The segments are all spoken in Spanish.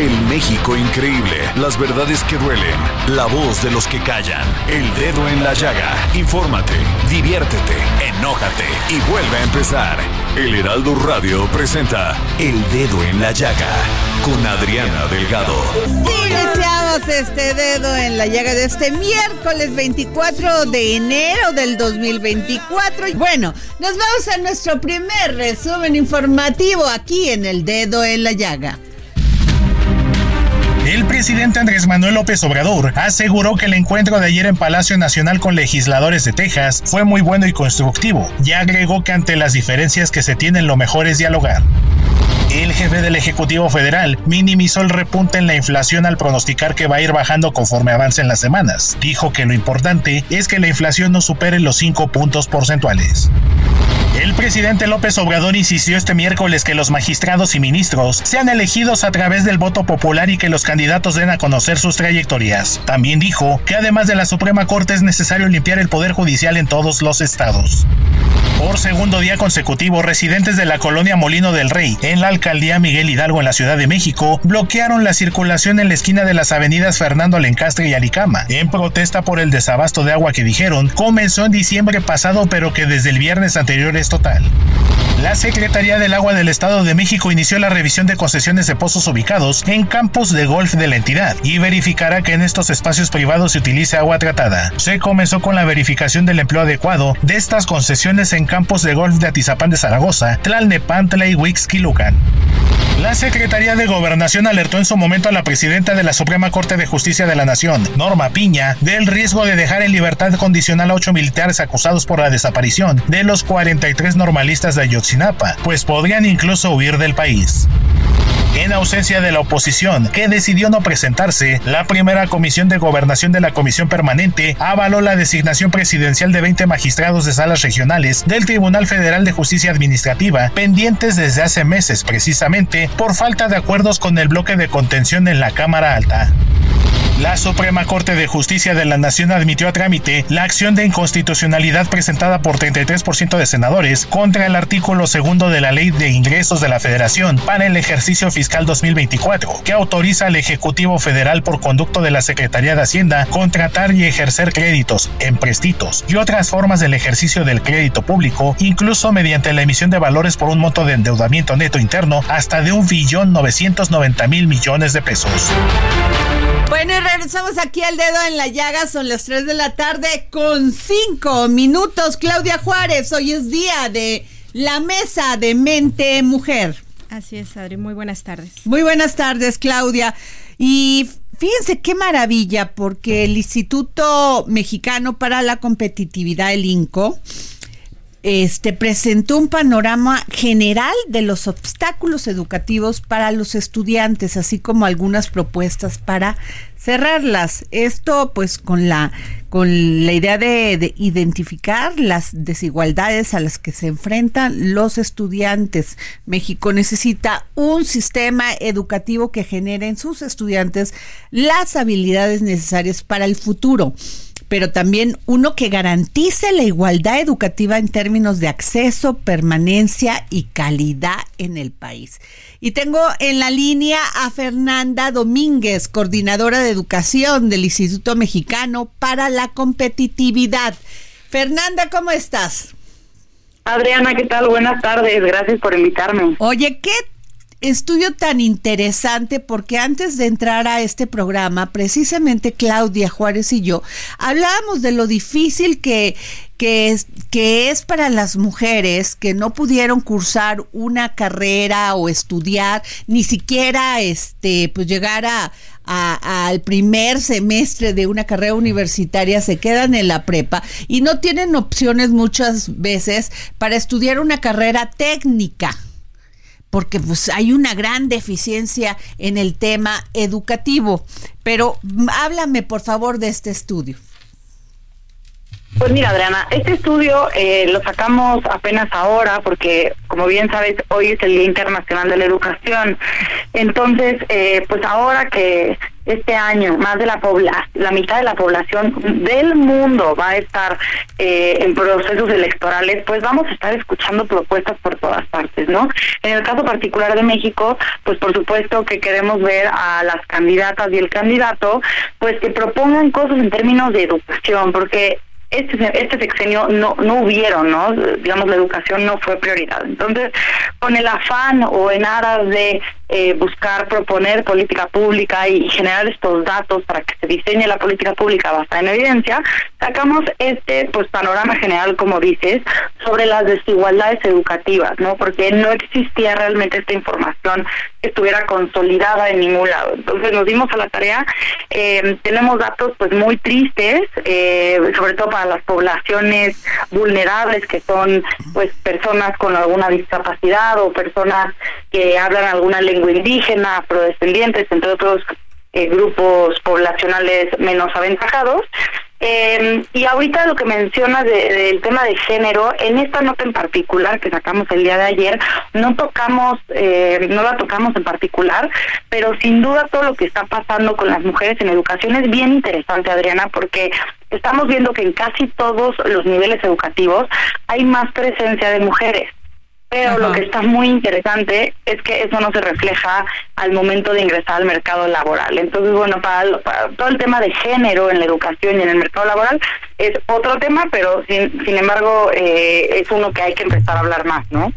El México increíble, las verdades que duelen, la voz de los que callan, el dedo en la llaga. Infórmate, diviértete, enójate y vuelve a empezar. El Heraldo Radio presenta El Dedo en la Llaga con Adriana Delgado. Sí, iniciamos este dedo en la llaga de este miércoles 24 de enero del 2024. Y bueno, nos vamos a nuestro primer resumen informativo aquí en El Dedo en la Llaga. El presidente Andrés Manuel López Obrador aseguró que el encuentro de ayer en Palacio Nacional con legisladores de Texas fue muy bueno y constructivo, y agregó que ante las diferencias que se tienen lo mejor es dialogar. El jefe del Ejecutivo Federal minimizó el repunte en la inflación al pronosticar que va a ir bajando conforme avancen las semanas. Dijo que lo importante es que la inflación no supere los 5 puntos porcentuales. El presidente López Obrador insistió este miércoles que los magistrados y ministros sean elegidos a través del voto popular y que los candidatos den a conocer sus trayectorias. También dijo que además de la Suprema Corte es necesario limpiar el Poder Judicial en todos los estados. Por segundo día consecutivo, residentes de la colonia Molino del Rey, en la alcaldía Miguel Hidalgo en la Ciudad de México, bloquearon la circulación en la esquina de las avenidas Fernando Alencastre y Alicama, en protesta por el desabasto de agua que dijeron comenzó en diciembre pasado, pero que desde el viernes anterior es total. La Secretaría del Agua del Estado de México inició la revisión de concesiones de pozos ubicados en campos de golf de la entidad y verificará que en estos espacios privados se utilice agua tratada. Se comenzó con la verificación del empleo adecuado de estas concesiones en campos de golf de Atizapán de Zaragoza, Tlalnepantla y La Secretaría de Gobernación alertó en su momento a la presidenta de la Suprema Corte de Justicia de la Nación, Norma Piña, del riesgo de dejar en libertad condicional a ocho militares acusados por la desaparición de los 43 normalistas de Ayotzinapa, pues podrían incluso huir del país. En ausencia de la oposición, que decidió no presentarse, la primera comisión de gobernación de la Comisión Permanente avaló la designación presidencial de 20 magistrados de salas regionales del Tribunal Federal de Justicia Administrativa, pendientes desde hace meses precisamente por falta de acuerdos con el bloque de contención en la Cámara Alta. La Suprema Corte de Justicia de la Nación admitió a trámite la acción de inconstitucionalidad presentada por 33% de senadores contra el artículo segundo de la Ley de Ingresos de la Federación para el ejercicio fiscal 2024, que autoriza al Ejecutivo Federal por conducto de la Secretaría de Hacienda contratar y ejercer créditos, emprestitos y otras formas del ejercicio del crédito público, incluso mediante la emisión de valores por un monto de endeudamiento neto interno hasta de un billón 990 mil millones de pesos. Bueno, y regresamos aquí al dedo en la llaga. Son las 3 de la tarde con 5 minutos. Claudia Juárez, hoy es día de la mesa de mente mujer. Así es, Adri. Muy buenas tardes. Muy buenas tardes, Claudia. Y fíjense qué maravilla, porque el Instituto Mexicano para la Competitividad, el INCO, este, presentó un panorama general de los obstáculos educativos para los estudiantes, así como algunas propuestas para cerrarlas. Esto pues con la con la idea de, de, identificar las desigualdades a las que se enfrentan los estudiantes. México necesita un sistema educativo que genere en sus estudiantes las habilidades necesarias para el futuro pero también uno que garantice la igualdad educativa en términos de acceso, permanencia y calidad en el país. Y tengo en la línea a Fernanda Domínguez, coordinadora de educación del Instituto Mexicano para la Competitividad. Fernanda, ¿cómo estás? Adriana, ¿qué tal? Buenas tardes, gracias por invitarme. Oye, ¿qué estudio tan interesante porque antes de entrar a este programa, precisamente Claudia Juárez y yo hablábamos de lo difícil que, que, es, que es para las mujeres que no pudieron cursar una carrera o estudiar, ni siquiera este, pues llegar a, al primer semestre de una carrera universitaria, se quedan en la prepa y no tienen opciones muchas veces para estudiar una carrera técnica porque pues hay una gran deficiencia en el tema educativo. Pero háblame por favor de este estudio. Pues mira, Adriana, este estudio eh, lo sacamos apenas ahora porque, como bien sabes, hoy es el Día Internacional de la Educación. Entonces, eh, pues ahora que este año más de la población, la mitad de la población del mundo va a estar eh, en procesos electorales, pues vamos a estar escuchando propuestas por todas partes, ¿no? En el caso particular de México, pues por supuesto que queremos ver a las candidatas y el candidato, pues que propongan cosas en términos de educación, porque este, este sexenio no, no hubieron, ¿no? Digamos, la educación no fue prioridad. Entonces, con el afán o en aras de eh, buscar proponer política pública y generar estos datos para que se diseñe la política pública basada en evidencia, sacamos este pues panorama general, como dices, sobre las desigualdades educativas, ¿no? Porque no existía realmente esta información estuviera consolidada en ningún lado. Entonces nos dimos a la tarea, eh, tenemos datos pues muy tristes, eh, sobre todo para las poblaciones vulnerables que son pues personas con alguna discapacidad o personas que hablan alguna lengua indígena, afrodescendientes, entre otros eh, grupos poblacionales menos aventajados. Eh, y ahorita lo que mencionas del tema de género, en esta nota en particular que sacamos el día de ayer, no tocamos, eh, no la tocamos en particular, pero sin duda todo lo que está pasando con las mujeres en educación es bien interesante, Adriana, porque estamos viendo que en casi todos los niveles educativos hay más presencia de mujeres. Pero lo que está muy interesante es que eso no se refleja al momento de ingresar al mercado laboral. Entonces, bueno, para, todo el tema de género en la educación y en el mercado laboral es otro tema, pero sin, sin embargo eh, es uno que hay que empezar a hablar más, ¿no?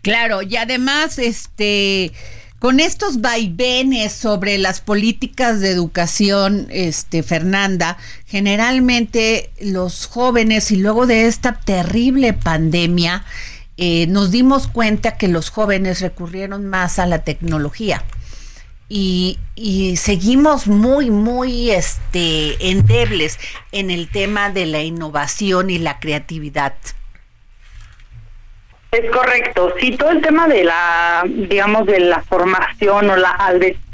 Claro, y además, este con estos vaivenes sobre las políticas de educación, este Fernanda, generalmente los jóvenes y luego de esta terrible pandemia eh, nos dimos cuenta que los jóvenes recurrieron más a la tecnología. Y, seguimos muy, muy este, endebles en el tema de la innovación y la creatividad. Es correcto. Sí, todo el tema de la, digamos, de la formación o la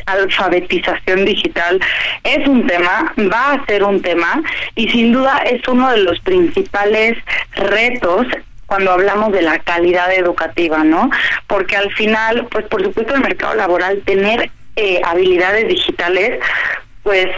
alfabetización digital es un tema, va a ser un tema y sin duda es uno de los principales retos cuando hablamos de la calidad educativa, ¿no? Porque al final, pues por supuesto el mercado laboral, tener eh, habilidades digitales, pues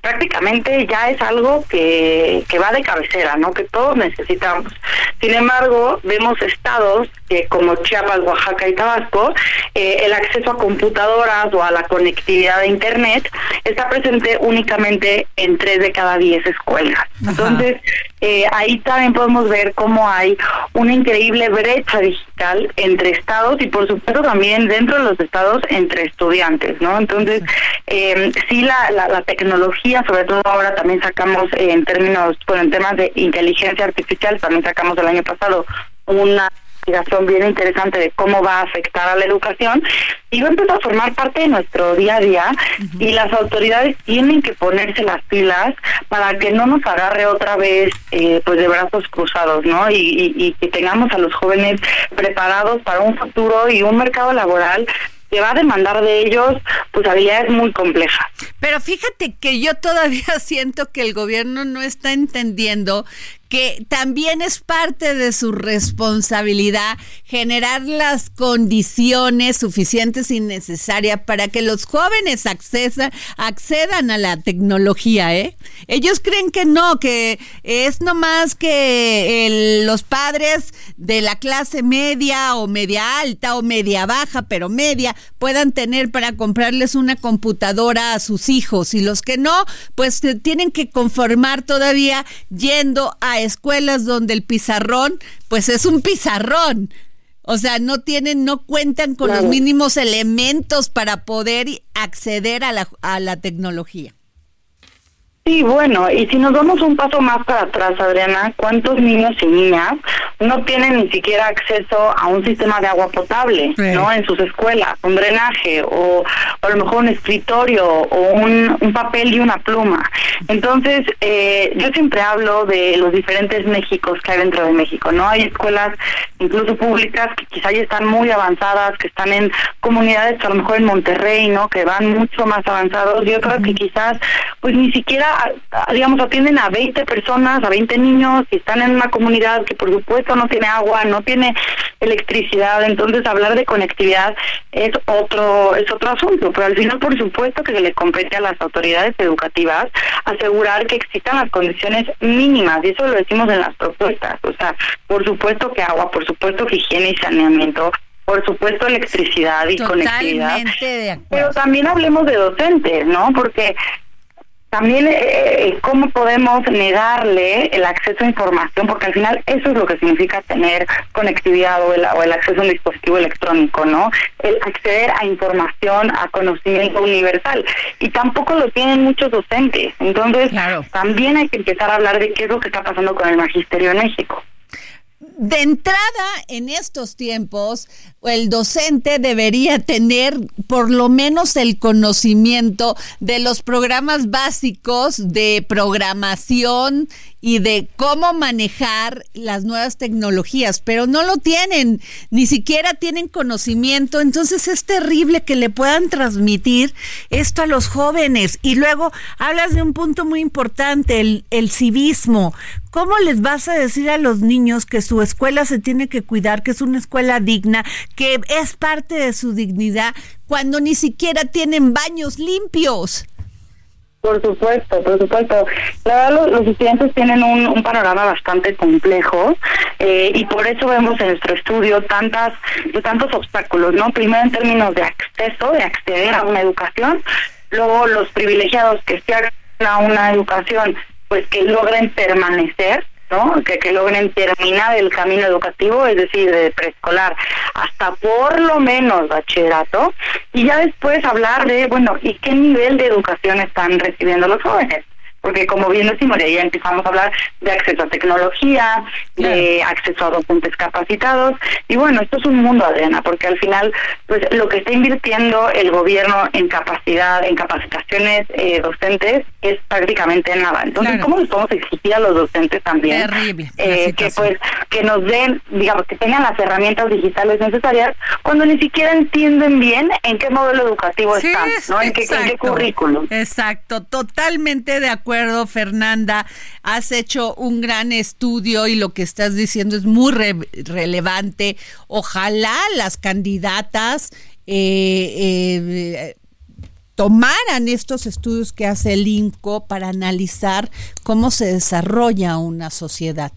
prácticamente ya es algo que, que va de cabecera, ¿no? Que todos necesitamos. Sin embargo, vemos estados como Chiapas, Oaxaca y Tabasco, eh, el acceso a computadoras o a la conectividad de Internet está presente únicamente en tres de cada diez escuelas. Entonces, eh, ahí también podemos ver cómo hay una increíble brecha digital entre estados y por supuesto también dentro de los estados entre estudiantes, ¿no? Entonces, eh, sí la, la, tecnología, sobre todo ahora también sacamos en términos, bueno, en temas de inteligencia artificial, también sacamos el año pasado una investigación bien interesante de cómo va a afectar a la educación y va a empezar a formar parte de nuestro día a día y las autoridades tienen que ponerse las pilas para que no nos agarre otra vez eh, pues de brazos cruzados, ¿no? Y, y que tengamos a los jóvenes preparados para un futuro y un mercado laboral que va a demandar de ellos pues habilidades muy complejas. Pero fíjate que yo todavía siento que el gobierno no está entendiendo que también es parte de su responsabilidad generar las condiciones suficientes y necesarias para que los jóvenes accedan a la tecnología, ¿eh? Ellos creen que no, que es nomás que los padres de la clase media o media alta o media baja, pero media, puedan tener para comprarles una computadora a sus hijos y los que no, pues tienen que conformar todavía yendo a escuelas donde el pizarrón, pues es un pizarrón. O sea, no tienen, no cuentan con los mínimos elementos para poder acceder a la, a la tecnología. Sí, bueno, y si nos vamos un paso más para atrás, Adriana, ¿cuántos niños y niñas no tienen ni siquiera acceso a un sistema de agua potable, ¿no? En sus escuelas, un drenaje o, a lo mejor un escritorio o un, papel y una pluma. Entonces, eh, yo siempre hablo de los diferentes Méxicos que hay dentro de México, ¿no? Hay escuelas incluso públicas que quizá ya están muy avanzadas, que están en comunidades, a lo mejor en Monterrey, ¿no? Que van mucho más avanzados y otras que quizás, pues ni siquiera digamos, atienden a 20 personas, a 20 niños, y están en una comunidad que por supuesto no tiene agua, no tiene electricidad, entonces hablar de conectividad es otro es otro asunto, pero al final por supuesto que se le compete a las autoridades educativas asegurar que existan las condiciones mínimas, y eso lo decimos en las propuestas, o sea, por supuesto que agua, por supuesto que higiene y saneamiento, por supuesto electricidad y conectividad. Pero también hablemos de docentes, ¿no? Porque también eh, eh, cómo podemos negarle el acceso a información, porque al final eso es lo que significa tener conectividad o el, o el acceso a un dispositivo electrónico, ¿no? El acceder a información, a conocimiento universal. Y tampoco lo tienen muchos docentes. Entonces, también hay que empezar a hablar de qué es lo que está pasando con el magisterio en México de entrada, en estos tiempos, el docente debería tener por lo menos el conocimiento de los programas básicos de programación y de cómo manejar las nuevas tecnologías, pero no lo tienen, ni siquiera tienen conocimiento, entonces es terrible que le puedan transmitir esto a los jóvenes. Y luego hablas de un punto muy importante, el, el civismo. ¿Cómo les vas a decir a los niños que su escuela se tiene que cuidar, que es una escuela digna, que es parte de su dignidad, cuando ni siquiera tienen baños limpios? Por supuesto, por supuesto. La verdad, los, estudiantes tienen un, panorama bastante complejo eh, y por eso vemos en nuestro estudio tantas tantos obstáculos, ¿no? Primero en términos de acceso, de acceder a una educación, luego los privilegiados que se hagan a una educación, pues que logren permanecer ¿no? Que, que logren terminar el camino educativo, es decir, de preescolar hasta por lo menos bachillerato, y ya después hablar de, bueno, ¿y qué nivel de educación están recibiendo los jóvenes? Porque como bien decimos, ya empezamos a hablar de acceso a tecnología, de acceso a docentes capacitados, y bueno, esto es un mundo, Adriana, porque al final, pues lo que está invirtiendo el gobierno en capacidad, en capacitaciones eh, docentes, es prácticamente nada. Entonces, ¿cómo les podemos exigir a los docentes también eh, que pues que nos den, digamos, que tengan las herramientas digitales necesarias cuando ni siquiera entienden bien en qué modelo educativo están, ¿no? En qué, en qué currículum. Exacto, totalmente de acuerdo Fernanda. Has hecho un gran estudio y lo que estás diciendo es muy relevante. Ojalá las candidatas eh, eh, tomaran estos estudios que hace el INCO para analizar cómo se desarrolla una sociedad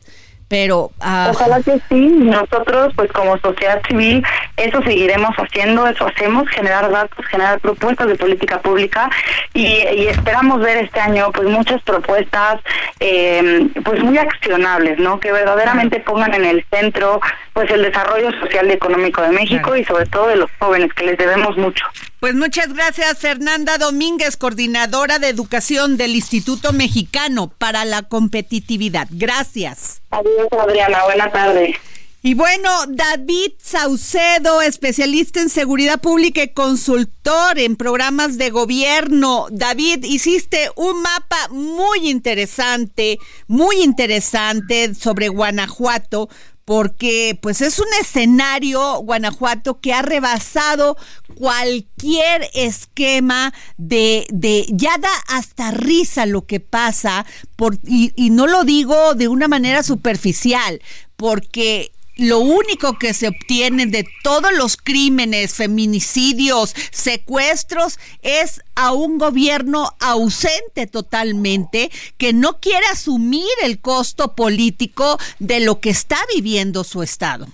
pero ah, ojalá que sí nosotros pues como sociedad civil eso seguiremos haciendo eso hacemos generar datos generar propuestas de política pública y, esperamos ver este año pues muchas propuestas eh, pues muy accionables no que verdaderamente pongan en el centro pues el desarrollo social y económico de México y sobre todo de los jóvenes que les debemos mucho pues muchas gracias, Fernanda Domínguez, coordinadora de educación del Instituto Mexicano para la Competitividad. Gracias. Adiós, Adriana. Buenas tardes. Y bueno, David Saucedo, especialista en seguridad pública y consultor en programas de gobierno. David, hiciste un mapa muy interesante, muy interesante sobre Guanajuato, porque pues es un escenario, Guanajuato, que ha rebasado cualquier esquema de, de ya da hasta risa lo que pasa, por, y, y no lo digo de una manera superficial, porque lo único que se obtiene de todos los crímenes, feminicidios, secuestros, es a un gobierno ausente totalmente, que no quiere asumir el costo político de lo que está viviendo su Estado.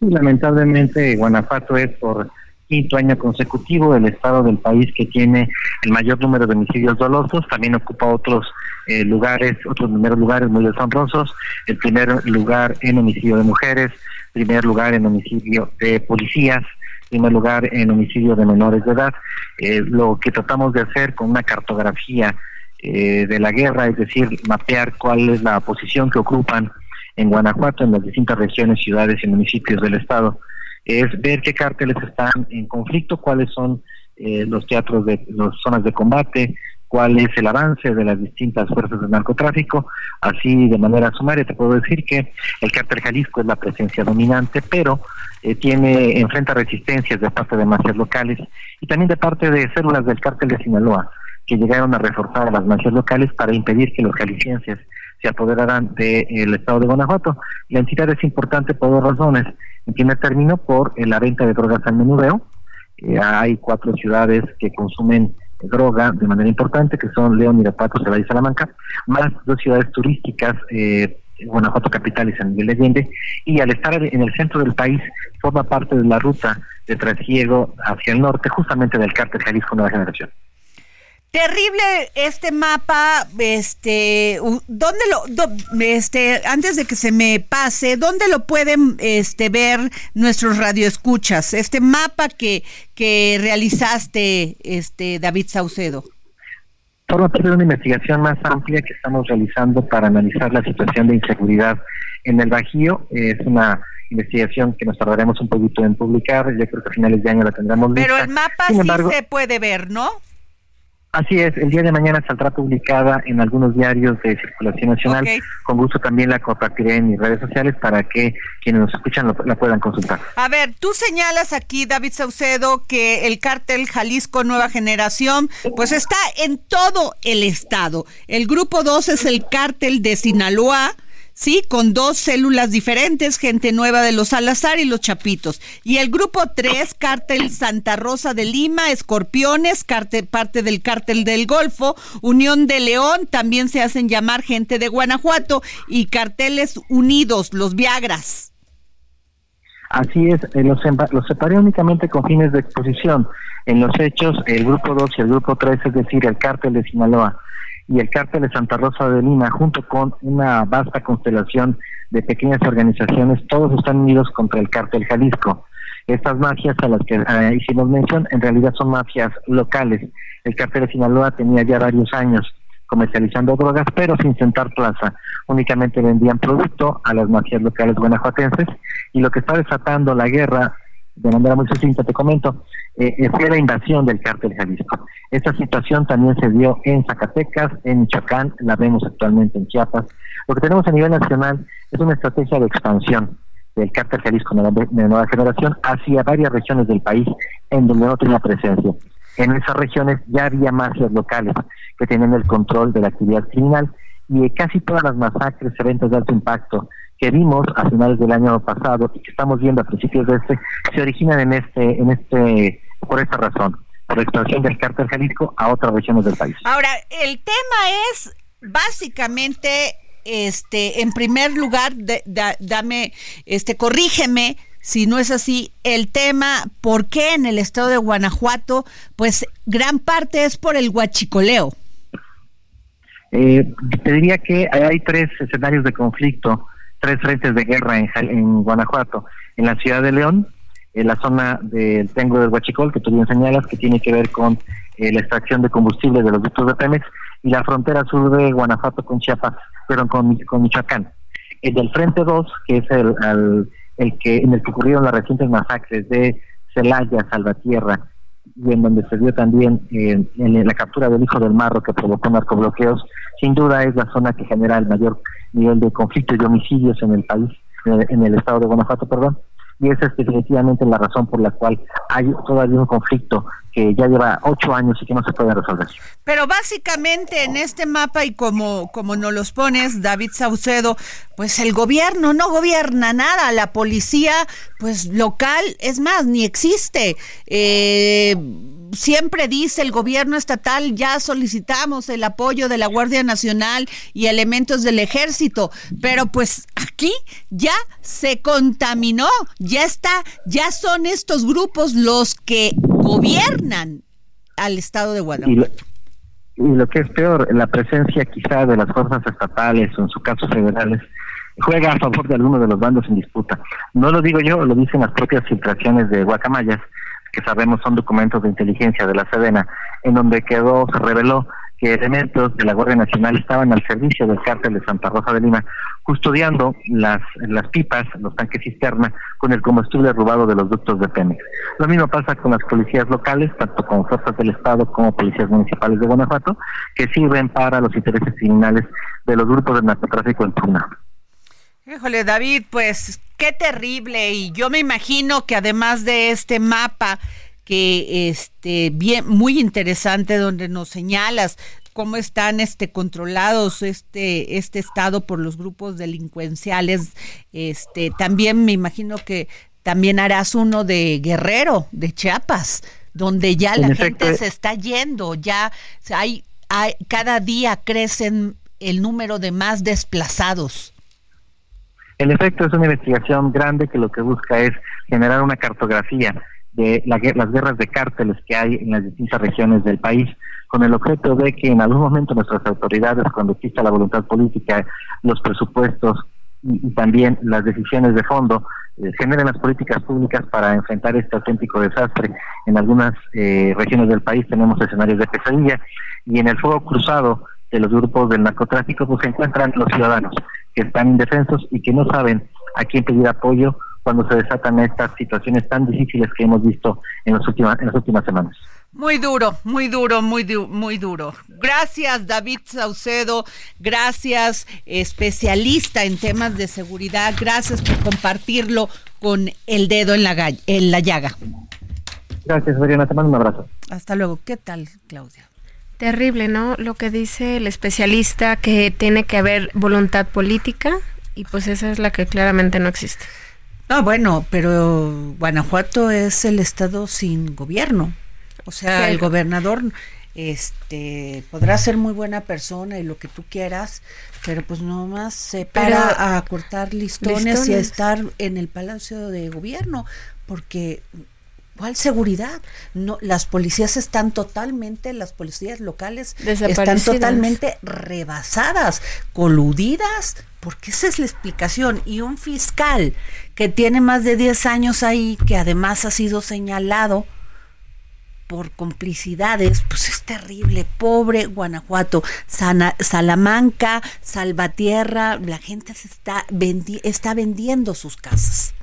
Lamentablemente, Guanajuato es por quinto año consecutivo el estado del país que tiene el mayor número de homicidios dolosos, también ocupa otros eh, lugares, otros primeros lugares muy deshonrosos, el primer lugar en homicidio de mujeres, primer lugar en homicidio de policías, primer lugar en homicidio de menores de edad. Eh, lo que tratamos de hacer con una cartografía eh, de la guerra, es decir, mapear cuál es la posición que ocupan en Guanajuato, en las distintas regiones, ciudades y municipios del estado es ver qué cárteles están en conflicto, cuáles son eh, los teatros de las zonas de combate, cuál es el avance de las distintas fuerzas de narcotráfico. Así, de manera sumaria, te puedo decir que el cártel Jalisco es la presencia dominante, pero eh, tiene enfrenta resistencias de parte de mafias locales y también de parte de células del cártel de Sinaloa, que llegaron a reforzar a las mafias locales para impedir que los jaliscienses se apoderaran del estado de Guanajuato. La entidad es importante por dos razones. En primer término, por eh, la venta de drogas al menudeo. Eh, hay cuatro ciudades que consumen droga de manera importante, que son León, Irapuato, Celaya y Salamanca, más dos ciudades turísticas, eh, Guanajuato Capital y San Miguel de Allende, y al estar en el centro del país, forma parte de la ruta de trasiego hacia el norte, justamente del cártel Jalisco Nueva Generación. Terrible este mapa, este, ¿dónde lo, este, antes de que se me pase, dónde lo pueden, este, ver nuestros radioescuchas? Este mapa que, que realizaste, este, David Saucedo. Forma parte de una investigación más amplia que estamos realizando para analizar la situación de inseguridad en el Bajío. Es una investigación que nos tardaremos un poquito en publicar. Yo creo que a finales de año la tendremos Pero el mapa sí se puede ver, ¿no? Así es, el día de mañana saldrá publicada en algunos diarios de circulación nacional. Con gusto también la compartiré en mis redes sociales para que quienes nos escuchan la puedan consultar. A ver, tú señalas aquí, David Saucedo, que el cártel Jalisco Nueva Generación, pues está en todo el estado. El grupo 2 es el cártel de Sinaloa ¿sí? Con dos células diferentes, gente nueva de los Salazar y los Chapitos. Y el grupo 3, cártel Santa Rosa de Lima, Escorpiones, parte del cártel del Golfo, Unión de León, también se hacen llamar gente de Guanajuato, y carteles unidos, los Viagras. Así es, eh, los, los separé únicamente con fines de exposición. En los hechos, el grupo 2 y el grupo 3, es decir, el cártel de Sinaloa y el cártel de Santa Rosa de Lima, junto con una vasta constelación de pequeñas organizaciones, todos están unidos contra el cártel Jalisco. Estas mafias a las que eh, hicimos mención, en realidad son mafias locales. El cártel de Sinaloa tenía ya varios años comercializando drogas, pero sin sentar plaza. Únicamente vendían producto a las mafias locales guanajuatenses y lo que está desatando la guerra de manera muy sucinta te comento, eh, eh, fue la invasión del cártel Jalisco. Esta situación también se dio en Zacatecas, en Michoacán, la vemos actualmente en Chiapas. Lo que tenemos a nivel nacional es una estrategia de expansión del cártel Jalisco de nueva generación hacia varias regiones del país en donde no tenía presencia. En esas regiones ya había mafias locales que tenían el control de la actividad criminal y casi todas las masacres, eventos de alto impacto que vimos a finales del año pasado y que estamos viendo a principios de este, se originan en este, en este, por esta razón, por la expansión del cártel Jalisco a otras regiones del país. Ahora, el tema es básicamente, este, en primer lugar, dame, este, corrígeme si no es así, el tema, ¿por qué en el estado de Guanajuato? Pues gran parte es por el huachicoleo. Eh, te diría que hay tres escenarios de conflicto tres frentes de guerra en, en Guanajuato, en la ciudad de León, en la zona del Tengo del Huachicol, que tú bien señalas, que tiene que ver con eh, la extracción de combustible de los ductos de Pemex, y la frontera sur de Guanajuato con Chiapas, pero con, con Michoacán. El del Frente 2, que es el, el que en el que ocurrieron las recientes masacres de Celaya, Salvatierra, y en donde se dio también eh, en la captura del hijo del marro que provocó narcobloqueos, sin duda es la zona que genera el mayor nivel de conflictos y homicidios en el país, en el estado de Guanajuato, perdón. Y esa es definitivamente la razón por la cual hay todavía un conflicto ya lleva ocho años y que no se puede resolver. Pero básicamente en este mapa y como, como nos los pones, David Saucedo, pues el gobierno no gobierna nada, la policía pues local, es más, ni existe. Eh, siempre dice el gobierno estatal, ya solicitamos el apoyo de la Guardia Nacional y elementos del ejército, pero pues aquí ya se contaminó, ya está, ya son estos grupos los que gobiernan al estado de Guadalupe. Y lo, que es peor, la presencia quizá de las fuerzas estatales o en su caso federales juega a favor de alguno de los bandos en disputa. No lo digo yo, lo dicen las propias filtraciones de Guacamayas, que sabemos son documentos de inteligencia de la Sedena, en donde quedó, se reveló que elementos de la Guardia Nacional estaban al servicio del cártel de Santa Rosa de Lima, custodiando las, las pipas, los tanques cisterna, con el combustible robado de los ductos de Pemex. Lo mismo pasa con las policías locales, tanto con fuerzas del Estado como policías municipales de Guanajuato, que sirven para los intereses criminales de los grupos de narcotráfico en Puna. Híjole, David, pues qué terrible. Y yo me imagino que además de este mapa que este bien muy interesante donde nos señalas cómo están este controlados este este estado por los grupos delincuenciales este también me imagino que también harás uno de Guerrero de Chiapas donde ya la gente se está yendo ya hay, hay cada día crecen el número de más desplazados. En efecto, es una investigación grande que lo que busca es generar una cartografía de las guerras de cárteles que hay en las distintas regiones del país, con el objeto de que en algún momento nuestras autoridades, cuando exista la voluntad política, los presupuestos y, también las decisiones de fondo, eh, generen las políticas públicas para enfrentar este auténtico desastre. En algunas eh, regiones del país tenemos escenarios de pesadilla y en el fuego cruzado de los grupos del narcotráfico pues se encuentran los ciudadanos que están indefensos y que no saben a quién pedir apoyo cuando se desatan estas situaciones tan difíciles que hemos visto en, las últimas, en las últimas semanas. Muy duro, muy duro, muy, muy duro. Gracias, David Saucedo. Gracias, especialista en temas de seguridad. Gracias por compartirlo con el dedo en la, en la llaga. Gracias, Adriana. Te mando un abrazo. Hasta luego. ¿Qué tal, Claudia? Terrible, ¿no? Lo que dice el especialista, que tiene que haber voluntad política y pues esa es la que claramente no existe. No, bueno, pero Guanajuato es el estado sin gobierno. O sea, el gobernador este podrá ser muy buena persona y lo que tú quieras, pero pues nomás se para a cortar listones, y a estar en el palacio de gobierno, porque ¿Cuál seguridad? No, las policías están totalmente, las policías locales están totalmente rebasadas, coludidas, porque esa es la explicación. Y un fiscal que tiene más de 10 años ahí, que además ha sido señalado por complicidades, pues es terrible. Pobre Guanajuato, Salamanca, Salvatierra, la gente se está, está vendiendo sus casas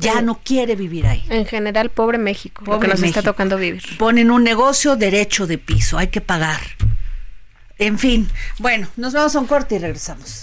ya no quiere vivir ahí. En general, pobre México, pobre lo que nos está tocando vivir. Ponen un negocio derecho de piso, hay que pagar. En fin, bueno, nos vamos a un corte y regresamos.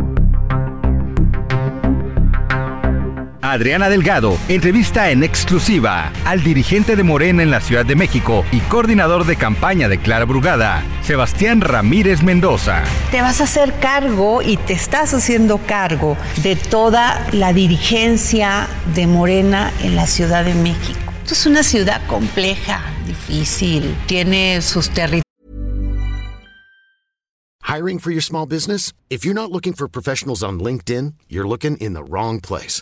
Adriana Delgado entrevista en exclusiva al dirigente de Morena en la Ciudad de México y coordinador de campaña de Clara Brugada, Sebastián Ramírez Mendoza. Te vas a hacer cargo y te estás haciendo cargo de toda la dirigencia de Morena en la Ciudad de México. Esto es una ciudad compleja, difícil, tiene sus territorios. Hiring for your small business? If you're not looking for professionals on LinkedIn, you're looking in the wrong place.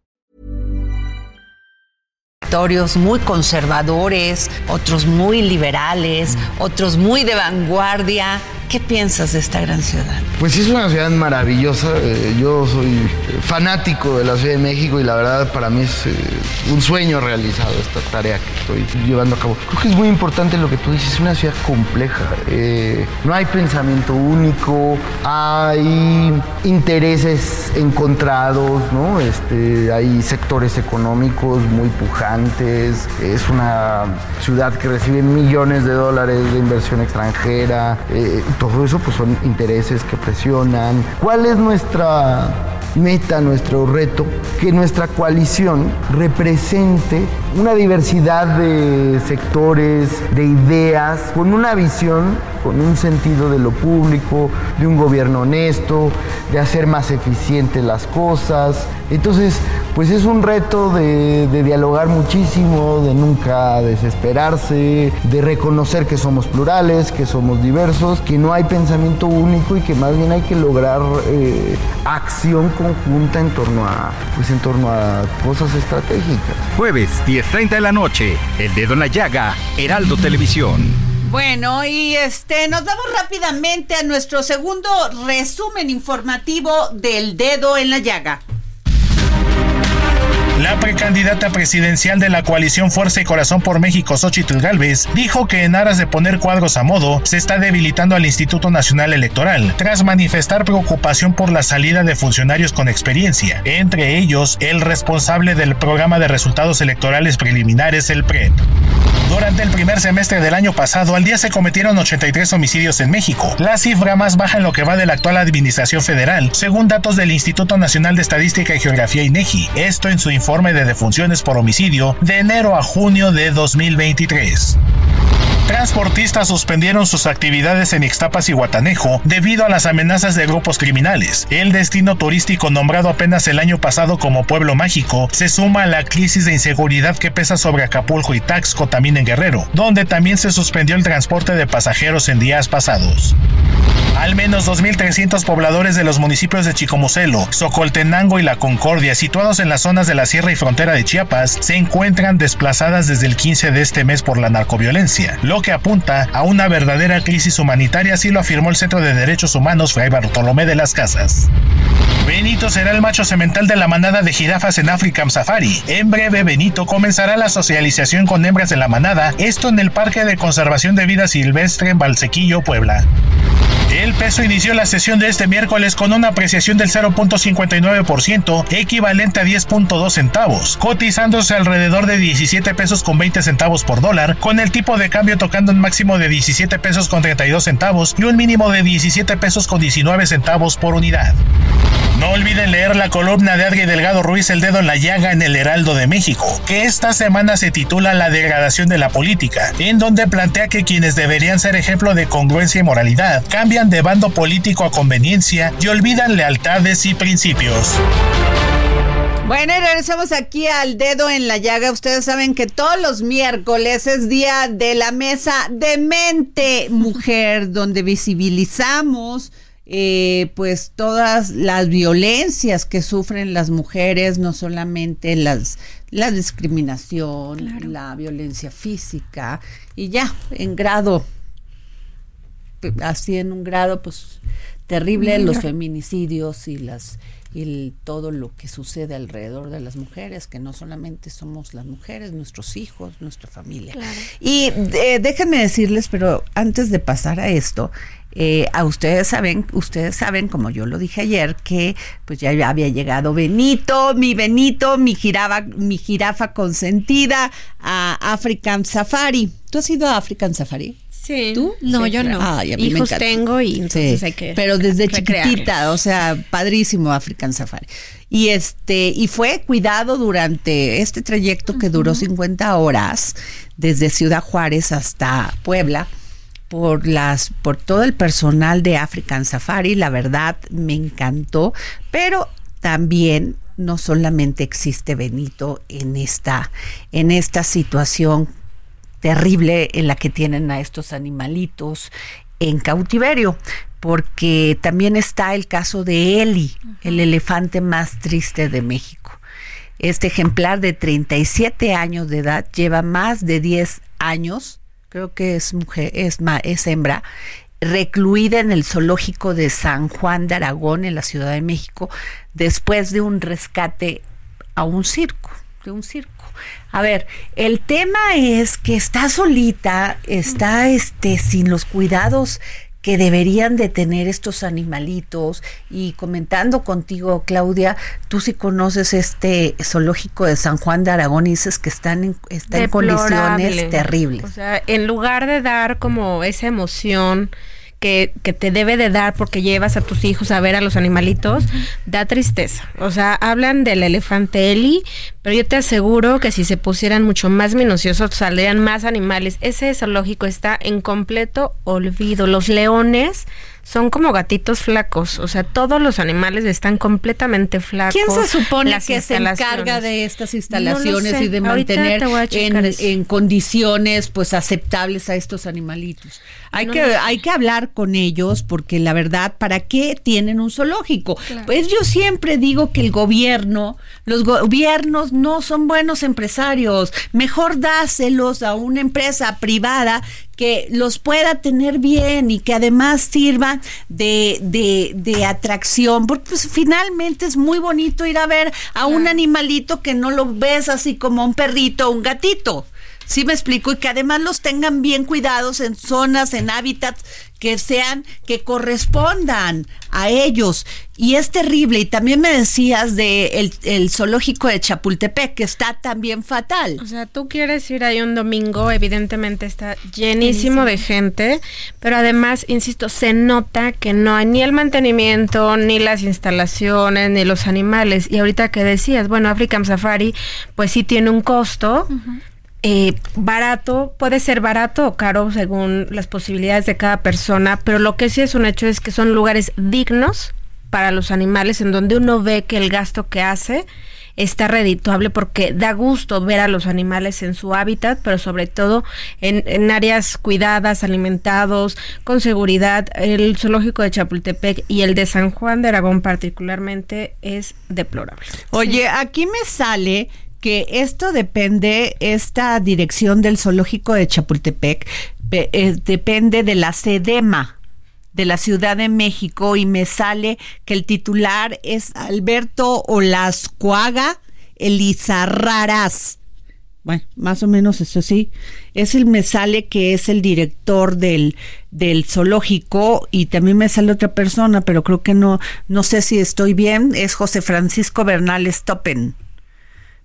Muy conservadores, otros muy liberales, otros muy de vanguardia. ¿Qué piensas de esta gran ciudad? Pues es una ciudad maravillosa. Eh, yo soy fanático de la Ciudad de México y la verdad para mí es eh, un sueño realizado esta tarea que estoy llevando a cabo. Creo que es muy importante lo que tú dices, es una ciudad compleja. Eh, no hay pensamiento único, hay intereses encontrados, ¿no? Este, hay sectores económicos muy pujantes. Es una ciudad que recibe millones de dólares de inversión extranjera todo eso pues son intereses que presionan. ¿Cuál es nuestra meta, nuestro reto? Que nuestra coalición represente una diversidad de sectores, de ideas, con una visión, con un sentido de lo público, de un gobierno honesto, de hacer más eficientes las cosas. Entonces, pues es un reto de, dialogar muchísimo, de nunca desesperarse, de reconocer que somos plurales, que somos diversos, que no hay pensamiento único y que más bien hay que lograr eh, acción conjunta en torno a, pues en torno a cosas estratégicas. Jueves 10.30 de la noche, El Dedo en la Llaga, Heraldo Televisión. Bueno, y este nos vamos rápidamente a nuestro segundo resumen informativo del Dedo en la Llaga. La precandidata presidencial de la coalición Fuerza y Corazón por México, Xochitl Galvez, dijo que en aras de poner cuadros a modo, se está debilitando al Instituto Nacional Electoral, tras manifestar preocupación por la salida de funcionarios con experiencia, entre ellos el responsable del programa de resultados electorales preliminares, el PREP. Durante el primer semestre del año pasado, al día se cometieron 83 homicidios en México, la cifra más baja en lo que va de la actual administración federal, según datos del Instituto Nacional de Estadística y Geografía INEGI, esto en su informe de defunciones por homicidio de enero a junio de 2023. Transportistas suspendieron sus actividades en Ixtapas y Guatanejo debido a las amenazas de grupos criminales. El destino turístico nombrado apenas el año pasado como pueblo mágico se suma a la crisis de inseguridad que pesa sobre Acapulco y Taxco también en Guerrero, donde también se suspendió el transporte de pasajeros en días pasados. Al menos 2.300 pobladores de los municipios de Chicomucelo, Socoltenango y La Concordia, situados en las zonas de la Sierra y Frontera de Chiapas, se encuentran desplazadas desde el 15 de este mes por la narcoviolencia, que apunta a una verdadera crisis humanitaria, así lo afirmó el Centro de Derechos Humanos Fray Bartolomé de las Casas. Benito será el macho semental de la manada de jirafas en African Safari. En breve, Benito comenzará la socialización con hembras de la manada, esto en el Parque de Conservación de Vida Silvestre en Valsequillo, Puebla. El peso inició la sesión de este miércoles con una apreciación del 0.59%, equivalente a 10.2 centavos, cotizándose alrededor de 17 pesos con 20 centavos por dólar, con el tipo de cambio tocando un máximo de 17 pesos con 32 centavos y un mínimo de 17 pesos con 19 centavos por unidad. No olviden leer la columna de Adri Delgado Ruiz El Dedo en la Llaga en el Heraldo de México, que esta semana se titula La degradación de la política, en donde plantea que quienes deberían ser ejemplo de congruencia y moralidad cambian de bando político a conveniencia y olvidan lealtades y principios. Bueno, y regresamos aquí al dedo en la llaga. Ustedes saben que todos los miércoles es día de la mesa de mente mujer, donde visibilizamos eh, pues todas las violencias que sufren las mujeres, no solamente las, la discriminación, la violencia física, y ya en grado, así en un grado pues terrible, los feminicidios y las y todo lo que sucede alrededor de las mujeres, que no solamente somos las mujeres, nuestros hijos, nuestra familia. Y eh, déjenme decirles, pero antes de pasar a esto, eh, a ustedes saben, ustedes saben, como yo lo dije ayer, que pues ya había llegado Benito, mi Benito, mi jirafa, mi jirafa consentida a African Safari. ¿Tú has ido a African Safari? Sí. ¿Tú? No, yo no. Hijos tengo y entonces hay que Pero desde chiquitita, o sea, padrísimo African Safari. Y este y fue cuidado durante este trayecto que duró 50 horas desde Ciudad Juárez hasta Puebla por las por todo el personal de African Safari, la verdad me encantó, pero también no solamente existe Benito en esta en esta situación terrible en la que tienen a estos animalitos en cautiverio, porque también está el caso de Eli, el elefante más triste de México. Este ejemplar de 37 años de edad lleva más de 10 años creo que es mujer, es, es hembra, recluida en el zoológico de San Juan de Aragón, en la Ciudad de México, después de un rescate a un circo, de un circo. A ver, el tema es que está solita, está este sin los cuidados que deberían de tener estos animalitos y comentando contigo Claudia, tú sí conoces este zoológico de San Juan de Aragón y dices que están en, está en condiciones terribles. O sea, en lugar de dar como esa emoción que, que, te debe de dar porque llevas a tus hijos a ver a los animalitos, da tristeza. O sea, hablan del elefante Eli, pero yo te aseguro que si se pusieran mucho más minuciosos saldrían más animales. Ese zoológico está en completo olvido. Los leones son como gatitos flacos, o sea, todos los animales están completamente flacos. ¿Quién se supone que se encarga de estas instalaciones y de mantener en, condiciones pues aceptables a estos animalitos? Hay que hay que hablar con ellos porque la verdad, ¿para qué tienen un zoológico? Pues yo siempre digo que el gobierno, los gobiernos no son buenos empresarios, mejor dáselos a una empresa privada que los pueda tener bien y que además sirvan de, de, de atracción, porque pues, finalmente es muy bonito ir a ver a un animalito que no lo ves así como un perrito o un gatito. Sí me explico y que además los tengan bien cuidados en zonas, en hábitats que sean, que correspondan a ellos. Y es terrible. Y también me decías de el, zoológico de Chapultepec, que está también fatal. O sea, tú quieres ir ahí un domingo, evidentemente está llenísimo, de gente, pero además, insisto, se nota que no hay ni el mantenimiento, ni las instalaciones, ni los animales. Y ahorita que decías, bueno, African Safari, pues sí tiene un costo. Eh, barato, puede ser barato o caro según las posibilidades de cada persona, pero lo que sí es un hecho es que son lugares dignos para los animales en donde uno ve que el gasto que hace está redituable porque da gusto ver a los animales en su hábitat, pero sobre todo en, en, áreas cuidadas, alimentados, con seguridad. El zoológico de Chapultepec y el de San Juan de Aragón particularmente es deplorable. Oye, aquí me sale que esto depende, esta dirección del zoológico de Chapultepec eh, depende de la SEDEMA de la Ciudad de México y me sale que el titular es Alberto Olascuaga Elizarraras. Bueno, más o menos eso sí. Es el me sale que es el director del, del zoológico y también me sale otra persona, pero creo que no, no sé si estoy bien. Es José Francisco Bernal Stoppen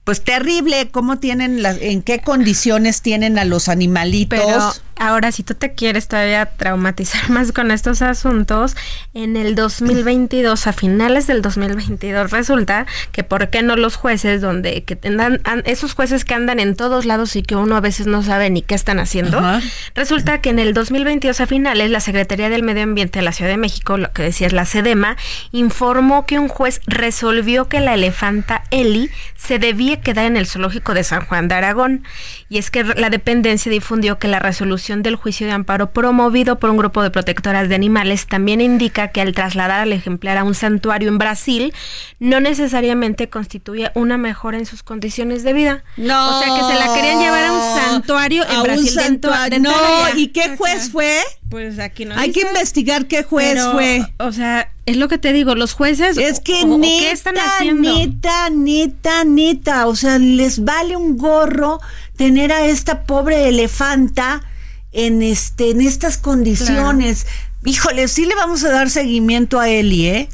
pues terrible cómo tienen las, en qué condiciones tienen a los animalitos. Pero ahora si tú te quieres todavía traumatizar más con estos asuntos, en el 2022, a finales del 2022, resulta que por qué no los jueces donde que andan, esos jueces que andan en todos lados y que uno a veces no sabe ni qué están haciendo, resulta que en el 2022 a finales la Secretaría del Medio Ambiente de la Ciudad de México, lo que decía es la SEDEMA, informó que un juez resolvió que la elefanta Eli se debía quedar en el zoológico de San Juan de Aragón. Y es que la dependencia difundió que la resolución del juicio de amparo promovido por un grupo de protectoras de animales también indica que al trasladar al ejemplar a un santuario en Brasil no necesariamente constituye una mejora en sus condiciones de vida. No. O sea, que se la querían llevar a un santuario en a Brasil. Un santuario. no, ¿y qué juez fue? Pues aquí no Hay que investigar qué juez fue. O sea, es lo que te digo, los jueces. Es que neta, ¿qué están haciendo? neta, neta, neta. O sea, les vale un gorro tener a esta pobre elefanta en este, en estas condiciones. Híjole, sí le vamos a dar seguimiento a Eli, ¿eh?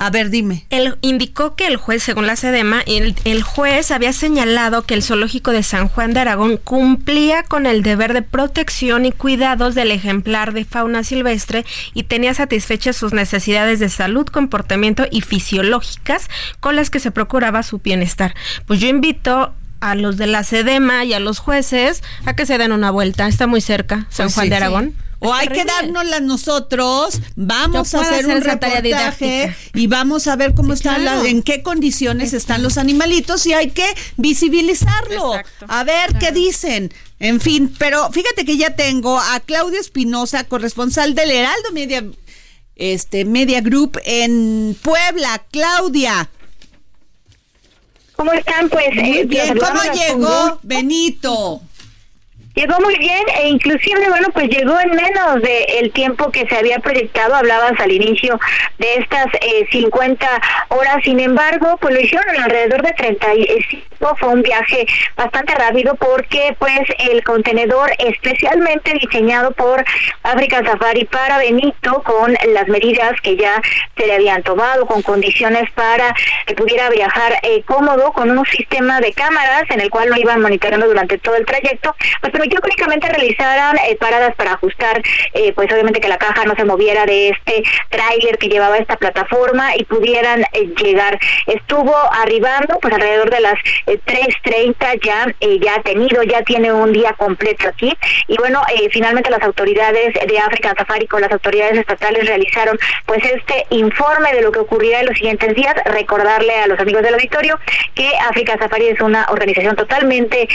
A ver, dime. Él indicó que el juez, según la SEDEMA, el, el, juez había señalado que el zoológico de San Juan de Aragón cumplía con el deber de protección y cuidados del ejemplar de fauna silvestre y tenía satisfechas sus necesidades de salud, comportamiento y fisiológicas con las que se procuraba su bienestar. Pues yo invito a los de la SEDEMA y a los jueces a que se den una vuelta. Está muy cerca, San Pues Juan sí, de Aragón. O hay que dárnosla nosotros, vamos a hacer hacer un reportaje y vamos a ver cómo están claro. la- en qué condiciones están los animalitos y hay que visibilizarlo. Exacto. A ver qué dicen. En fin, pero fíjate que ya tengo a Claudia Espinosa, corresponsal del Heraldo Media este Media Group en Puebla. Claudia, ¿Cómo están? Pues muy eh, bien, ¿cómo llegó. Benito? Llegó muy bien e inclusive, bueno, pues llegó en menos del tiempo que se había proyectado, hablabas al inicio de estas eh, 50 horas, sin embargo, pues lo hicieron alrededor de 35, fue un viaje bastante rápido porque pues el contenedor especialmente diseñado por África Safari para Benito con las medidas que ya se le habían tomado, con condiciones para que pudiera viajar eh, cómodo, con un sistema de cámaras en el cual lo iban monitoreando durante todo el trayecto, pues permitió únicamente realizaran eh, paradas para ajustar, eh, pues obviamente que la caja no se moviera de este tráiler que llevaba esta plataforma y pudieran eh, llegar. Estuvo arribando pues alrededor de las eh, 3.30 ya, ya ha tenido, ya tiene un día completo aquí y bueno, finalmente las autoridades de África Safari con las autoridades estatales realizaron pues este informe de lo que ocurrirá en los siguientes días, recordarle a los amigos del auditorio que África Safari es una organización totalmente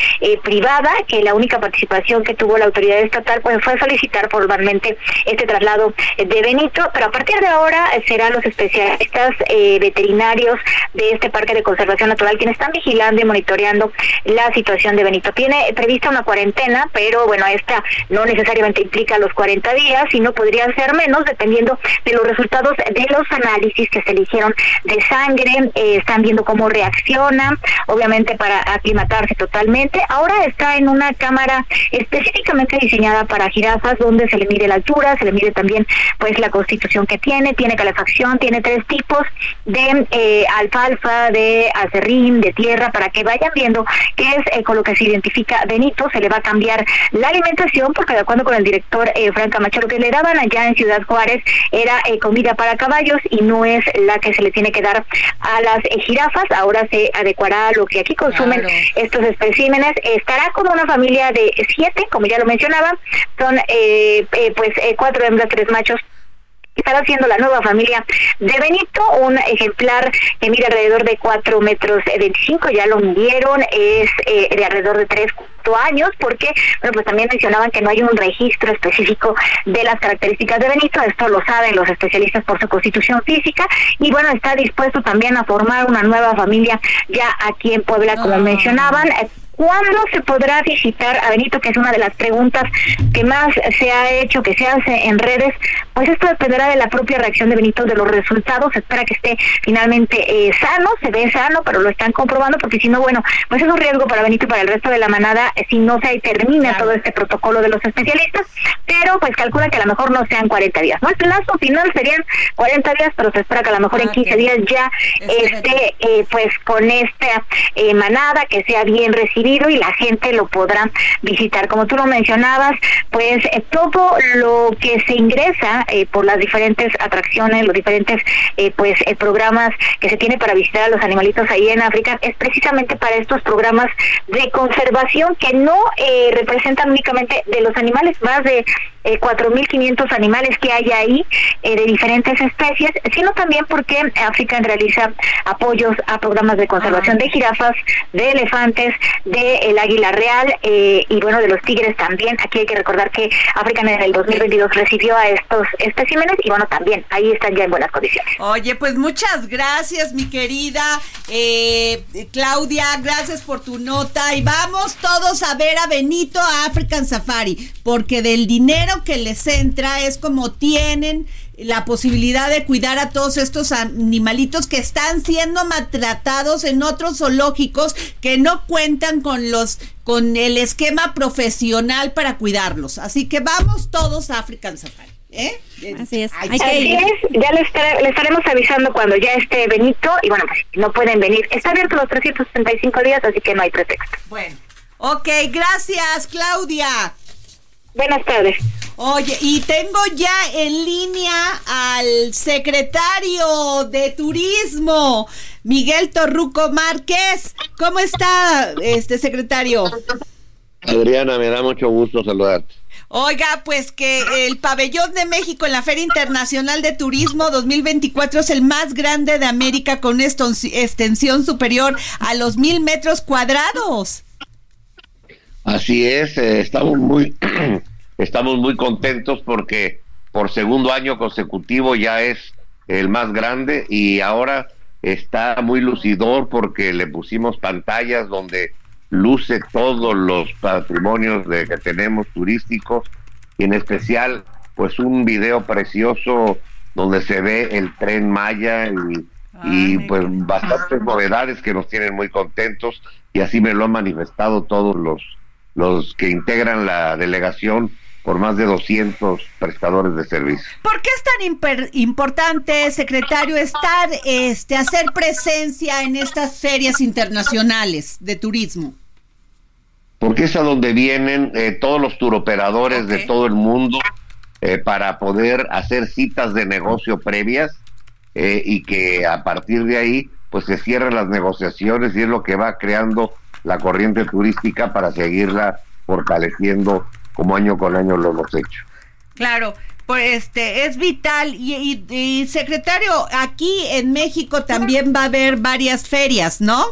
privada, que la única participación que tuvo la autoridad estatal pues fue solicitar formalmente este traslado de Benito, pero a partir de ahora eh, serán los especialistas eh, veterinarios de este parque de conservación natural quienes están vigilando y monitoreando la situación de Benito. Tiene prevista una cuarentena, pero bueno, esta no necesariamente implica los 40 días, sino podría ser menos dependiendo de los resultados de los análisis que se le hicieron de sangre, eh, están viendo cómo reacciona, obviamente para aclimatarse totalmente. Ahora está en una cámara específicamente diseñada para jirafas donde se le mide la altura, se le mide también pues la constitución que tiene, tiene calefacción, tiene tres tipos de eh, alfalfa, de acerrín, de tierra, para que vayan viendo qué es eh, con lo que se identifica Benito, se le va a cambiar la alimentación, porque de acuerdo con el director eh, Frank Camacho, lo que le daban allá en Ciudad Juárez era eh, comida para caballos y no es la que se le tiene que dar a las jirafas, ahora se adecuará a lo que aquí consumen Claro. estos especímenes, estará con una familia de siete, como ya lo mencionaba, son eh, eh, pues eh, cuatro hembras, tres machos estará siendo la nueva familia de Benito, un ejemplar que mide alrededor de 4 metros eh, 25, ya lo midieron, es eh, de alrededor de 3 años, porque bueno, pues también mencionaban que no hay un registro específico de las características de Benito, esto lo saben los especialistas por su constitución física, y bueno, está dispuesto también a formar una nueva familia ya aquí en Puebla, como Ah. mencionaban. ¿Cuándo se podrá visitar a Benito? Que es una de las preguntas que más se ha hecho, que se hace en redes. Pues esto dependerá de la propia reacción de Benito, de los resultados. Se espera que esté finalmente eh, sano, se ve sano, pero lo están comprobando porque si no, bueno, pues es un riesgo para Benito y para el resto de la manada eh, si no se termina Claro. todo este protocolo de los especialistas. Pero pues calcula que a lo mejor no sean 40 días. ¿no? El plazo final serían 40 días, pero se espera que a lo mejor en Ah, 15 ok. días ya esté eh, pues con esta eh, manada que sea bien recibido y la gente lo podrá visitar. Como tú lo mencionabas, pues eh, todo lo que se ingresa eh, por las diferentes atracciones, los diferentes eh, pues eh, programas que se tiene para visitar a los animalitos ahí en África es precisamente para estos programas de conservación que no representan únicamente de los animales, más de eh, 4.500 animales que hay ahí de diferentes especies, sino también porque África realiza apoyos a programas de conservación de jirafas, de elefantes, de el águila real eh, y bueno, de los tigres también. Aquí hay que recordar que África en el 2022 recibió a estos especímenes y bueno, también ahí están ya en buenas condiciones. Oye, pues muchas gracias, mi querida eh, Claudia, gracias por tu nota y vamos todos a ver a Benito a African Safari, porque del dinero que les entra es como tienen la posibilidad de cuidar a todos estos animalitos que están siendo maltratados en otros zoológicos que no cuentan con los con el esquema profesional para cuidarlos. Así que vamos todos a African Safari. ¿Eh? Así es. Hay que ya le, estaremos avisando cuando ya esté Benito y bueno, pues no pueden venir. Está abierto los 365 días, así que no hay pretexto. Bueno, ok, gracias Claudia. Buenas tardes. Oye, y tengo ya en línea al secretario de Turismo, Miguel Torruco Márquez. ¿Cómo está este secretario? Adriana, me da mucho gusto saludarte. Oiga, pues que el pabellón de México en la Feria Internacional de Turismo 2024 es el más grande de América con extensión superior a los mil metros cuadrados. Así es, eh, estamos muy estamos muy contentos porque por segundo año consecutivo ya es el más grande y ahora está muy lucidor porque le pusimos pantallas donde luce todos los patrimonios de, que tenemos turísticos y en especial pues un video precioso donde se ve el tren Maya y, y pues bastantes novedades que nos tienen muy contentos y así me lo han manifestado todos los los que integran la delegación por más de 200 prestadores de servicio. ¿Por qué es tan importante, secretario, estar, este, hacer presencia en estas ferias internacionales de turismo? Porque es a donde vienen eh, todos los turoperadores de todo el mundo eh, para poder hacer citas de negocio previas eh, y que a partir de ahí pues se cierren las negociaciones y es lo que va creando la corriente turística para seguirla fortaleciendo como año con año lo hemos hecho. Claro, pues este es vital y, secretario, aquí en México también va a haber varias ferias, ¿no?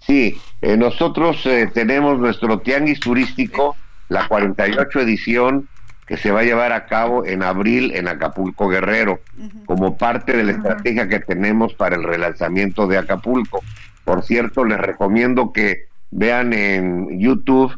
Sí, eh, nosotros eh, tenemos nuestro tianguis turístico, la 48 edición que se va a llevar a cabo en abril en Acapulco Guerrero, como parte de la estrategia que tenemos para el relanzamiento de Acapulco. Por cierto, les recomiendo que vean en YouTube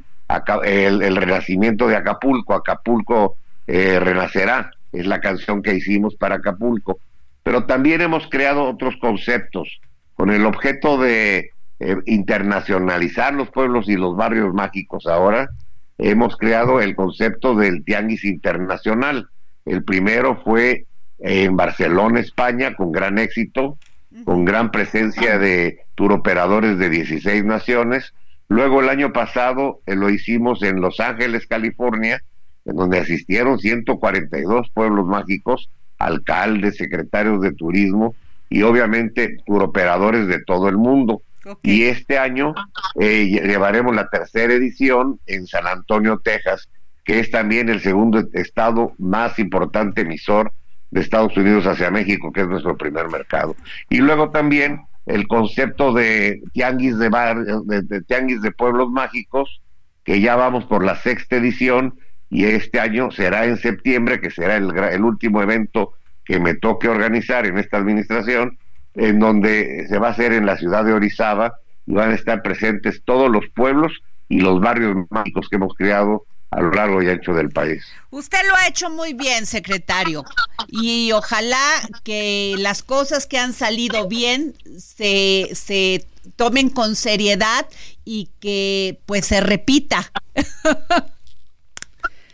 el, renacimiento de Acapulco, Acapulco eh, renacerá, es la canción que hicimos para Acapulco, pero también hemos creado otros conceptos con el objeto de eh, internacionalizar los pueblos y los barrios mágicos ahora, hemos creado el concepto del tianguis internacional. El primero fue en Barcelona, España, con gran éxito, con gran presencia de turoperadores de 16 naciones, Luego el año pasado eh, lo hicimos en Los Ángeles, California, en donde asistieron 142 pueblos mágicos, alcaldes, secretarios de turismo y obviamente turoperadores de todo el mundo. Y este año eh, llevaremos la tercera edición en San Antonio, Texas, que es también el segundo estado más importante emisor de Estados Unidos hacia México, que es nuestro primer mercado. Y luego también el concepto de tianguis de, de, tianguis de pueblos mágicos, que ya vamos por la sexta edición y este año será en septiembre, que será el, el último evento que me toque organizar en esta administración, en donde se va a hacer en la ciudad de Orizaba y van a estar presentes todos los pueblos y los barrios mágicos que hemos creado a lo largo y ancho del país. Usted lo ha hecho muy bien, secretario, y ojalá que las cosas que han salido bien se, se tomen con seriedad y que pues se repita.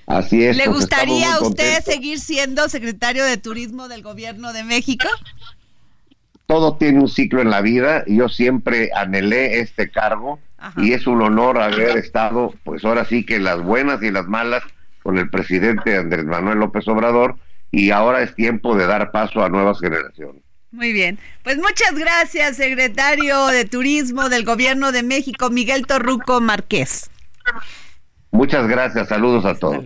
Así es. ¿Le gustaría a usted seguir siendo secretario de Turismo del Gobierno de México? Todo tiene un ciclo en la vida y yo siempre anhelé este cargo y es un honor haber estado, pues ahora sí que las buenas y las malas con el presidente Andrés Manuel López Obrador y ahora es tiempo de dar paso a nuevas generaciones. Muy bien, pues muchas gracias, secretario de Turismo del Gobierno de México, Miguel Torruco Márquez. Muchas gracias, saludos a todos.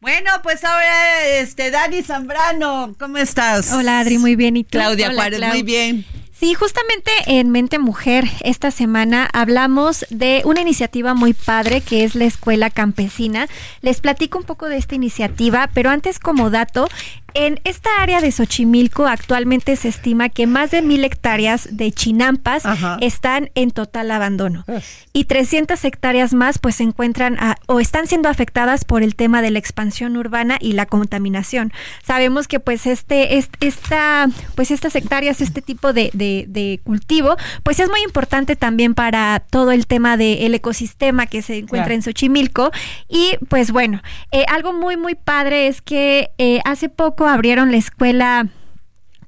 Bueno, pues ahora, este, Dani Zambrano, ¿cómo estás? Hola, Adri, muy bien. ¿Y tú? Claudia Juárez, muy bien. Sí, justamente en Mente Mujer esta semana hablamos de una iniciativa muy padre que es la Escuela Campesina. Les platico un poco de esta iniciativa, pero antes como dato, en esta área de Xochimilco actualmente se estima que más de mil hectáreas de chinampas están en total abandono. Y 300 hectáreas más pues se encuentran o están siendo afectadas por el tema de la expansión urbana y la contaminación. Sabemos que pues este, esta, pues estas hectáreas, este tipo de, de, cultivo pues es muy importante también para todo el tema del ecosistema que se encuentra en Xochimilco. Y pues bueno, eh, algo muy muy padre es que eh, hace poco abrieron la escuela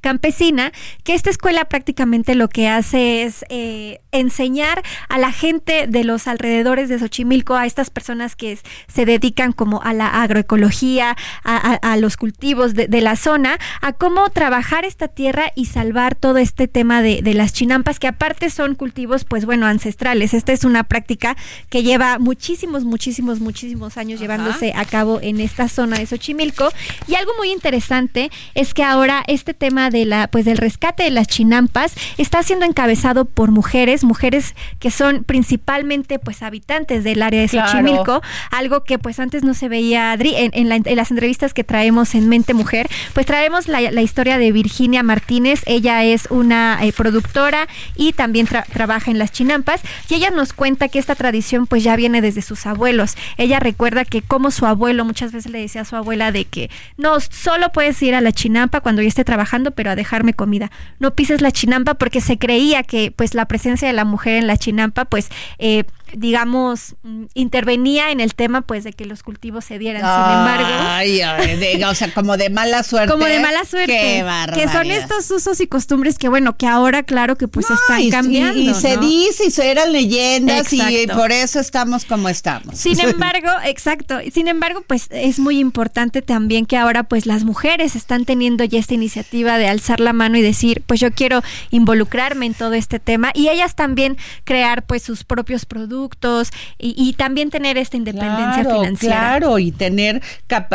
campesina, que esta escuela prácticamente lo que hace es eh, enseñar a la gente de los alrededores de Xochimilco, a estas personas que se dedican como a la agroecología, a, los cultivos de, la zona, a cómo trabajar esta tierra y salvar todo este tema de, las chinampas, que aparte son cultivos, pues bueno, ancestrales. Esta es una práctica que lleva muchísimos, muchísimos, muchísimos años llevándose a cabo en esta zona de Xochimilco. Y algo muy interesante es que ahora este tema de la pues del rescate de las chinampas está siendo encabezado por mujeres, mujeres que son principalmente pues habitantes del área de Xochimilco, algo que pues antes no se veía Adri en, las entrevistas que traemos en Mente Mujer, pues traemos la, historia de Virginia Martínez, ella es una eh, productora y también trabaja en las chinampas y ella nos cuenta que esta tradición pues ya viene desde sus abuelos. Ella recuerda que como su abuelo muchas veces le decía a su abuela de que no solo puedes ir a la chinampa cuando yo esté trabajando, pero a dejarme comida. No pises la chinampa porque se creía que pues la presencia de la mujer en la chinampa pues eh, digamos, mm, intervenía en el tema, pues, de que los cultivos se dieran. Sin embargo. Ay, o sea, como de mala suerte. Como de mala suerte. Qué que son estos usos y costumbres que, bueno, que ahora, claro, que pues están cambiando. Y, se dice y eran leyendas y por eso estamos como estamos. Sin embargo, exacto. Sin embargo, pues es muy importante también que ahora, pues, las mujeres están teniendo ya esta iniciativa de alzar la mano y decir, pues, yo quiero involucrarme en todo este tema y ellas también crear, pues, sus propios productos y, también tener esta independencia financiera. Claro, y tener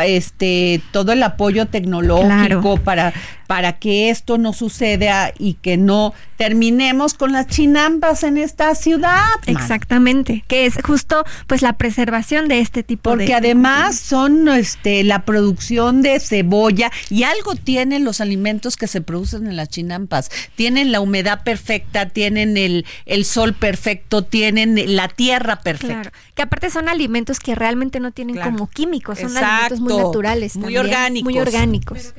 este todo el apoyo tecnológico para para que esto no suceda y que no terminemos con las chinambas en esta ciudad. Exactamente, que es justo pues la preservación de este tipo Porque de Porque además son este la producción de cebolla y algo tienen los alimentos que se producen en las chinampas. Tienen la humedad perfecta, tienen el, el sol perfecto, tienen la tierra perfecta. Claro, que aparte son alimentos que realmente no tienen como químicos, son alimentos muy naturales, muy orgánicos. Muy orgánicos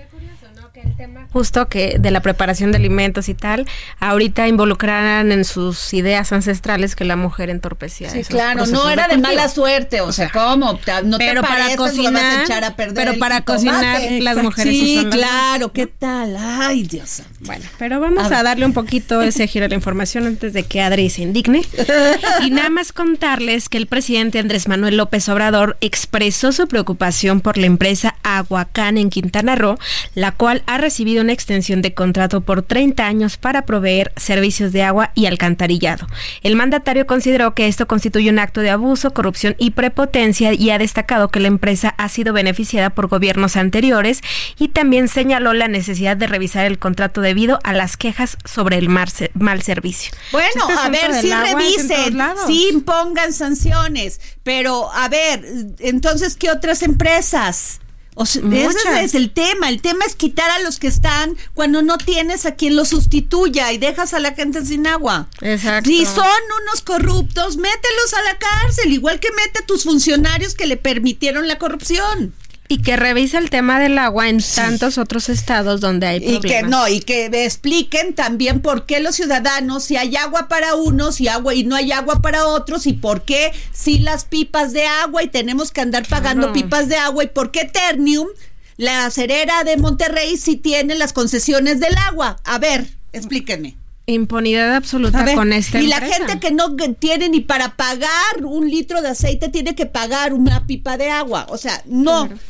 el tema justo que de la preparación de alimentos y tal, ahorita involucraran en sus ideas ancestrales que la mujer entorpecía. Sí, claro, no era de, mala suerte, o, sea, ¿cómo? No pero para cocinar, pero para cocinar las mujeres Sí, claro, ¿qué tal? Ay, Dios. Bueno, pero vamos a, darle un poquito ese giro a la información antes de que Adri se indigne. y nada más contarles que el presidente Andrés Manuel López Obrador expresó su preocupación por la empresa Aguacán en Quintana Roo, la cual ha recibido una extensión de contrato por 30 años para proveer servicios de agua y alcantarillado. El mandatario consideró que esto constituye un acto de abuso, corrupción y prepotencia y ha destacado que la empresa ha sido beneficiada por gobiernos anteriores y también señaló la necesidad de revisar el contrato debido a las quejas sobre el mal, servicio. Bueno, este a ver, si revisen, si impongan sanciones, pero a ver, entonces, ¿qué otras empresas? O ese es el tema. El tema es quitar a los que están cuando no tienes a quien los sustituya y dejas a la gente sin agua. Exacto. Si son unos corruptos, mételos a la cárcel, igual que mete a tus funcionarios que le permitieron la corrupción y que revise el tema del agua en tantos otros estados donde hay problemas. Y que no, y que expliquen también por qué los ciudadanos, si hay agua para unos y agua y no hay agua para otros, y por qué si las pipas de agua y tenemos que andar pagando pipas de agua, y por qué Ternium, la cerera de Monterrey, sí tiene las concesiones del agua. A ver, explíquenme. Impunidad absoluta con este. Y la gente que no tiene ni para pagar un litro de aceite tiene que pagar una pipa de agua. O sea, no. Claro,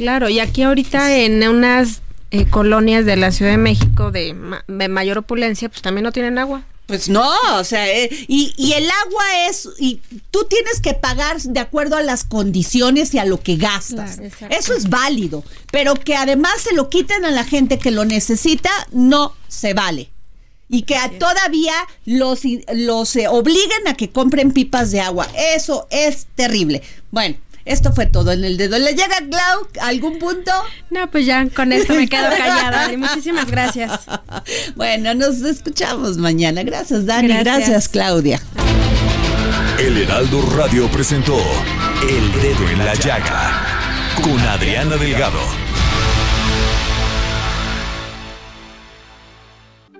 y aquí ahorita en unas eh, colonias de la Ciudad de México de, mayor opulencia, pues también no tienen agua. Pues no, o sea, eh, y, y, el agua es, y tú tienes que pagar de acuerdo a las condiciones y a lo que gastas. Eso es válido, pero que además se lo quiten a la gente que lo necesita, no se vale. Y que todavía los, los eh, obliguen a que compren pipas de agua. Eso es terrible. Bueno, esto fue todo en el dedo. ¿Le llega Clau algún punto? No, pues ya con esto me quedo callada. Y muchísimas gracias. Bueno, nos escuchamos mañana. Gracias, Dani. Gracias, Claudia. El Heraldo Radio presentó El Dedo en la Llaga con Adriana Delgado.